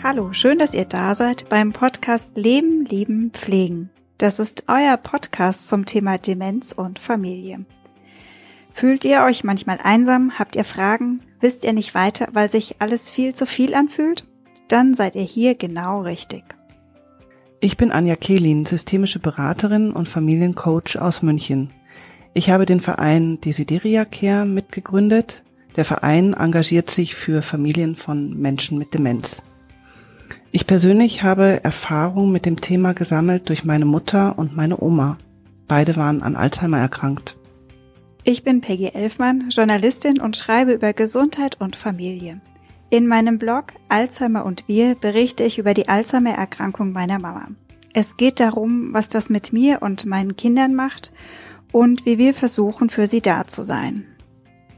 Hallo, schön, dass ihr da seid beim Podcast Leben, Lieben, Pflegen. Das ist euer Podcast zum Thema Demenz und Familie. Fühlt ihr euch manchmal einsam? Habt ihr Fragen? Wisst ihr nicht weiter, weil sich alles viel zu viel anfühlt? Dann seid ihr hier genau richtig. Ich bin Anja Kehlin, systemische Beraterin und Familiencoach aus München. Ich habe den Verein Desideria Care mitgegründet. Der Verein engagiert sich für Familien von Menschen mit Demenz. Ich persönlich habe Erfahrung mit dem Thema gesammelt durch meine Mutter und meine Oma. Beide waren an Alzheimer erkrankt. Ich bin Peggy Elfmann, Journalistin und schreibe über Gesundheit und Familie. In meinem Blog Alzheimer und wir berichte ich über die Alzheimer-Erkrankung meiner Mama. Es geht darum, was das mit mir und meinen Kindern macht und wie wir versuchen, für sie da zu sein.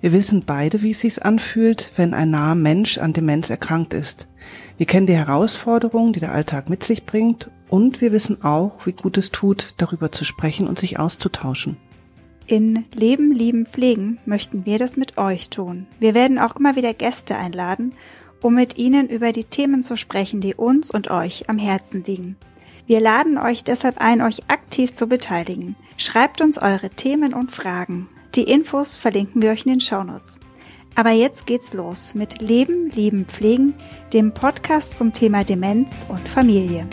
Wir wissen beide, wie es sich anfühlt, wenn ein naher Mensch an Demenz erkrankt ist. Wir kennen die Herausforderungen, die der Alltag mit sich bringt und wir wissen auch, wie gut es tut, darüber zu sprechen und sich auszutauschen. In Leben, Lieben, Pflegen möchten wir das mit euch tun. Wir werden auch immer wieder Gäste einladen, um mit ihnen über die Themen zu sprechen, die uns und euch am Herzen liegen. Wir laden euch deshalb ein, euch aktiv zu beteiligen. Schreibt uns eure Themen und Fragen. Die Infos verlinken wir euch in den Shownotes. Aber jetzt geht's los mit Leben, Lieben, Pflegen, dem Podcast zum Thema Demenz und Familie.